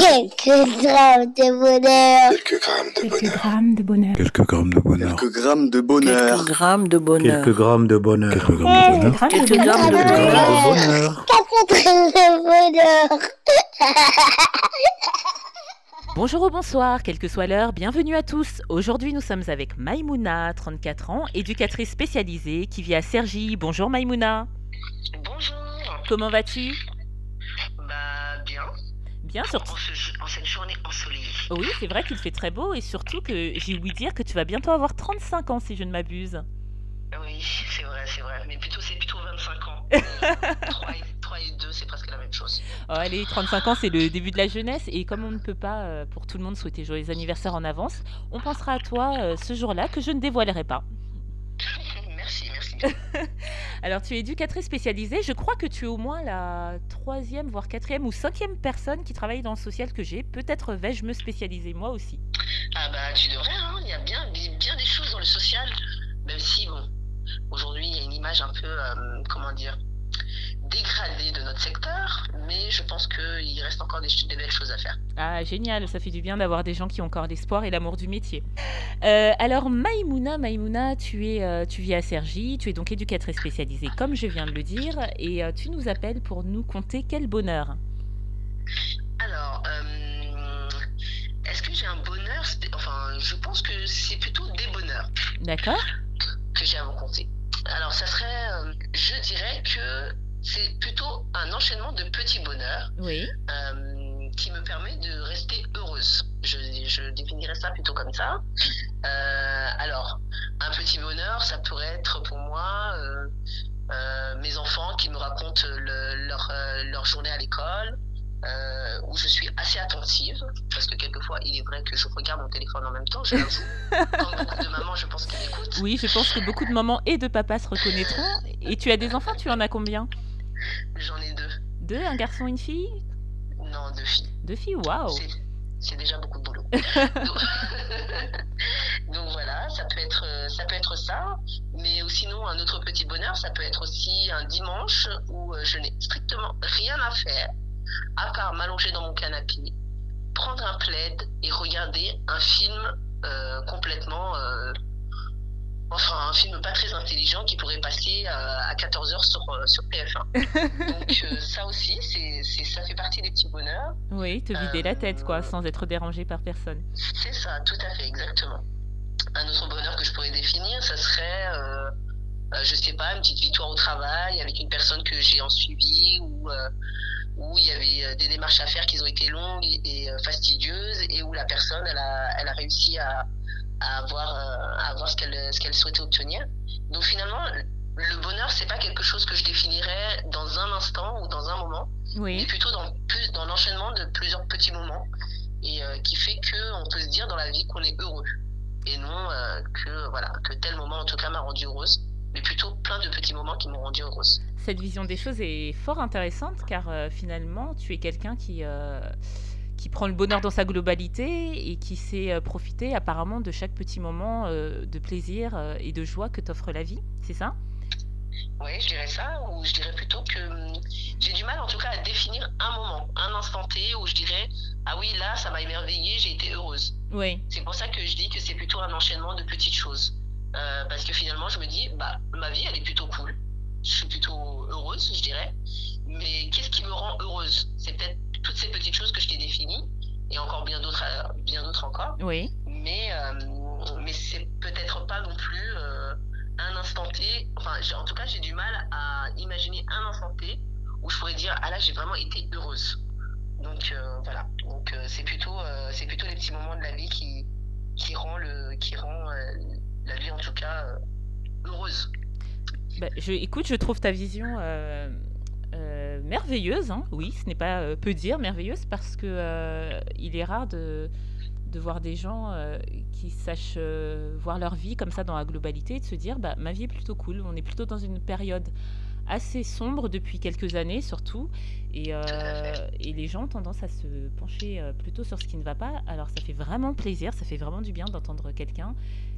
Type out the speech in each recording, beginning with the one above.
Quelques grammes de bonheur. Quelques grammes de Quelques bonheur. grammes de bonheur. Quelques grammes de bonheur. Quelques grammes de bonheur. Quelques grammes de bonheur. Quelques grammes de bonheur. Quelques grammes de bonheur. Quelques grammes de Quelques bonheur. grammes de bonheur. Quatre grammes de bonheur. Bonjour ou bonsoir, quelle que soit l'heure, bienvenue à tous. Aujourd'hui, nous sommes avec Maïmouna, 34 ans, éducatrice spécialisée qui vit à Cergy. Bonjour Maïmouna. Bonjour. Comment vas-tu Bah. Bien, En, ce- en cette journée ensoleillée. Oui, c'est vrai qu'il fait très beau et surtout que j'ai oublié de dire que tu vas bientôt avoir 35 ans si je ne m'abuse. Oui, c'est vrai, c'est vrai. Mais plutôt, c'est plutôt 25 ans. 3, et, 3 et 2, c'est presque la même chose. Oh, allez, 35 ans, c'est le début de la jeunesse et comme on ne peut pas euh, pour tout le monde souhaiter joyeux anniversaire en avance, on pensera à toi euh, ce jour-là que je ne dévoilerai pas. Alors, tu es éducatrice spécialisée. Je crois que tu es au moins la troisième, voire quatrième ou cinquième personne qui travaille dans le social que j'ai. Peut-être vais-je me spécialiser moi aussi. Ah bah tu devrais, hein. Il y a bien, bien des choses dans le social. Même si, bon, aujourd'hui, il y a une image un peu, euh, comment dire, dégradée de notre secteur. Mais je pense qu'il reste encore des, des belles choses à faire. Ah, génial, ça fait du bien d'avoir des gens qui ont encore l'espoir et l'amour du métier. Euh, alors, Maïmouna, Maïmouna, tu, es, euh, tu vis à Cergy, tu es donc éducatrice spécialisée, comme je viens de le dire, et euh, tu nous appelles pour nous conter quel bonheur. Alors, est-ce que j'ai un bonheur Enfin, je pense que c'est plutôt des bonheurs D'accord que j'ai à vous compter. Alors, ça serait, je dirais que c'est plutôt un enchaînement de petits bonheurs Oui. euh, qui me permet de rester heureuse. Je, je définirais ça plutôt comme ça. Euh, alors, un petit bonheur, ça pourrait être pour moi euh, mes enfants qui me racontent le- leur, leur journée à l'école, euh, où je suis assez attentive, parce que quelquefois, il est vrai que je regarde mon téléphone en même temps, je l'avoue. Comme beaucoup de mamans, je pense qu'elles écoutent. Oui, je pense que beaucoup de mamans et de papas se reconnaîtront. Et tu as des enfants, tu en as combien? J'en ai deux. Deux, un garçon, une fille? Non, deux filles. Deux filles, waouh C'est- déjà beaucoup de boulot. donc, donc voilà, ça peut être ça peut être ça, mais sinon un autre petit bonheur, ça peut être aussi un dimanche où euh, je n'ai strictement rien à faire à part m'allonger dans mon canapé, prendre un plaid et regarder un film euh, complètement euh, enfin un film pas très intelligent qui pourrait passer à 14h sur euh, sur TF1. Donc euh, ça aussi c'est c'est ça fait partie des petits bonheurs. Oui, te vider la tête, quoi, Euh, sans être dérangé par personne. C'est ça, tout à fait, exactement. Un autre bonheur que je pourrais définir, ça serait, je sais pas, une petite victoire au travail avec une personne que j'ai en suivi ou euh, où il y avait des démarches à faire qui ont été longues et, et, fastidieuses et où la personne, elle a, elle a réussi à, à avoir, euh, à avoir ce qu'elle souhaitait obtenir. Donc finalement, le bonheur, c'est pas quelque chose que je définirais dans un instant ou dans un moment mais plutôt dans, plus, dans l'enchaînement de plusieurs petits moments et euh, qui fait que on peut se dire dans la vie qu'on est heureux et non euh, que voilà que tel moment en tout cas m'a rendu heureuse mais plutôt plein de petits moments qui m'ont rendu heureuse cette vision des choses est fort intéressante car euh, finalement, tu es quelqu'un qui, qui prend le bonheur dans sa globalité et qui sait euh, profiter apparemment de chaque petit moment euh, de plaisir euh, et de joie que t'offre la vie, c'est ça? Oui je dirais ça ou je dirais plutôt que hum, j'ai du mal en tout cas à définir un moment un instant T où je dirais ah oui là ça m'a émerveillée j'ai été heureuse Oui, C'est pour ça que je dis que c'est plutôt un enchaînement de petites choses. Euh, parce que finalement, je me dis, bah, ma vie, elle est plutôt cool. Je suis plutôt heureuse, je dirais. Mais qu'est-ce qui me rend heureuse? C'est peut-être toutes ces petites choses que je t'ai définies, et encore bien d'autres, euh, bien d'autres encore. oui, Mais, euh, mais c'est peut-être pas non plus euh, un instant T. Enfin, en tout cas, j'ai du mal à imaginer un instant T où je pourrais dire, ah là, j'ai vraiment été heureuse. Donc euh, voilà. Donc c'est plutôt, c'est plutôt les petits moments de la vie qui, qui rend le, qui rend la vie en tout cas heureuse. Bah, je, écoute, je trouve ta vision euh, merveilleuse. hein. Oui, ce n'est pas euh, peu dire merveilleuse parce que euh, il est rare de, de voir des gens euh, qui sachent euh, voir leur vie comme ça dans la globalité et de se dire bah, ma vie est plutôt cool. On est plutôt dans une période assez sombre depuis quelques années surtout. Et, et les gens ont tendance à se pencher plutôt sur ce qui ne va pas. Alors ça fait vraiment plaisir, ça fait vraiment du bien d'entendre quelqu'un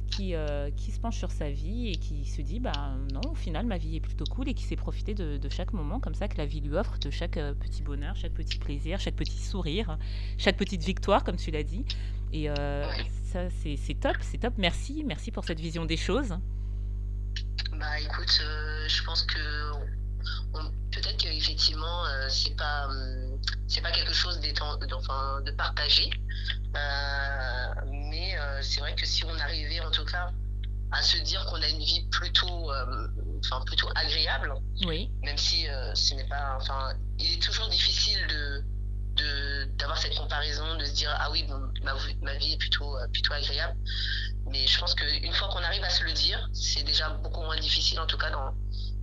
qui, qui se penche sur sa vie et qui se dit bah non au final ma vie est plutôt cool et qui sait profiter de, de chaque moment comme ça que la vie lui offre, de chaque petit bonheur, chaque petit plaisir, chaque petit sourire, chaque petite victoire comme tu l'as dit. Et Ouais. ça c'est top, c'est top. Merci, merci pour cette vision des choses. Bah écoute, euh, je pense que peut-être qu'effectivement euh, c'est pas hum, c'est pas quelque chose enfin de partager, Euh, mais euh, c'est vrai que si on arrivait en tout cas à se dire qu'on a une vie plutôt euh, enfin plutôt agréable, Oui, même si euh, ce n'est pas enfin il est toujours difficile de de d'avoir cette comparaison de se dire ah oui bon, ma, vie- ma vie est plutôt euh, plutôt agréable. Mais je pense qu'une fois qu'on arrive à se le dire c'est déjà beaucoup moins difficile en tout cas dans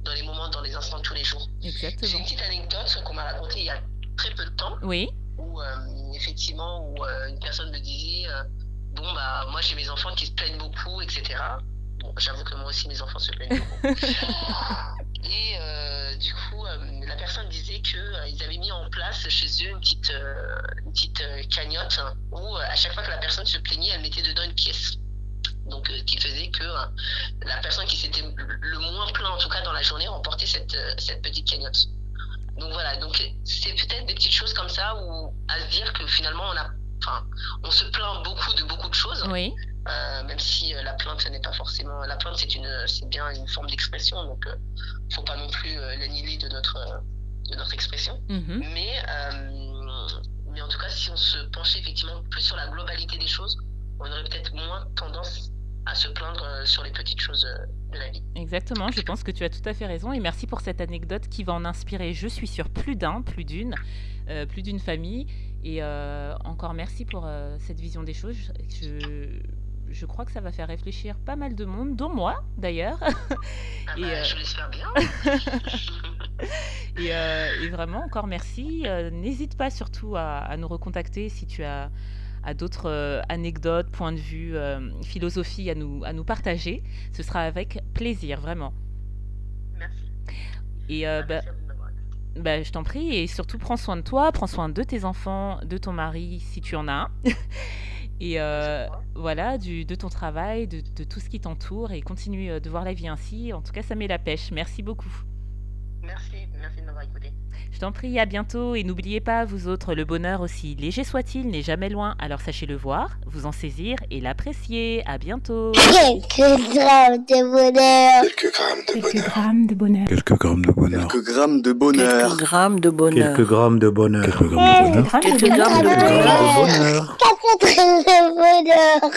dans les moments dans les instants de tous les jours. J'ai exactement. une petite anecdote qu'on m'a racontée il y a très peu de temps Oui, où effectivement où une personne me disait bon bah moi j'ai mes enfants qui se plaignent beaucoup etc bon j'avoue que moi aussi mes enfants se plaignent beaucoup. Et euh, du coup euh, la personne disait que euh, avaient mis en place chez eux une petite euh, une petite cagnotte hein, où à chaque fois que la personne se plaignait elle mettait dedans une pièce. Donc qui faisait que la personne qui s'était le moins plaint en tout cas dans la journée remportait cette cette petite cagnotte. Donc voilà, donc c'est peut-être des petites choses comme ça où à se dire que finalement on a, enfin, on se plaint beaucoup de beaucoup de choses, oui, euh, même si euh, la plainte n'est pas forcément, la plainte c'est une, c'est bien une forme d'expression, donc euh, faut pas non plus l'annihiler de notre, de notre expression. mhm, Mais, mais en tout cas, si on se penchait effectivement plus sur la globalité des choses, on aurait peut-être moins tendance à se plaindre euh, sur les petites choses euh, de la vie. exactement. Je pense que tu as tout à fait raison. Et merci pour cette anecdote qui va en inspirer, je suis sûre, plus d'un, plus d'une, euh, plus d'une famille. Et euh, encore merci pour euh, cette vision des choses. Je, je crois que ça va faire réfléchir pas mal de monde, dont moi d'ailleurs. Ah bah, Je l'espère bien. Et, et vraiment, encore merci. N'hésite pas surtout à, à nous recontacter si tu as, as d'autres euh, anecdotes, points de vue, euh, philosophie à nous, à nous partager. Ce sera avec plaisir, vraiment. Merci. Et euh, Ah, bah, bah, je t'en prie, et surtout prends soin de toi, prends soin de tes enfants, de ton mari si tu en as un. Et euh, voilà, du, de ton travail, de, de tout ce qui t'entoure, et continue de voir la vie ainsi. En tout cas, ça met la pêche. Merci beaucoup. Merci, merci de m'avoir écouté. Je t'en prie, à bientôt et n'oubliez pas, vous autres, le bonheur aussi léger soit-il n'est jamais loin, alors sachez le voir, vous en saisir et l'apprécier. À bientôt. Quelques grammes de bonheur. Quelques grammes de Quelques bonheur. grammes de bonheur. Quelques grammes de bonheur. Quelques grammes de bonheur. Quelques grammes de bonheur. Quelques grammes de bonheur. Quelques grammes de bonheur. Grammes de Quelques bonheur. grammes de Quelques grammes de bonheur. bonheur. Quatre grammes de bonheur.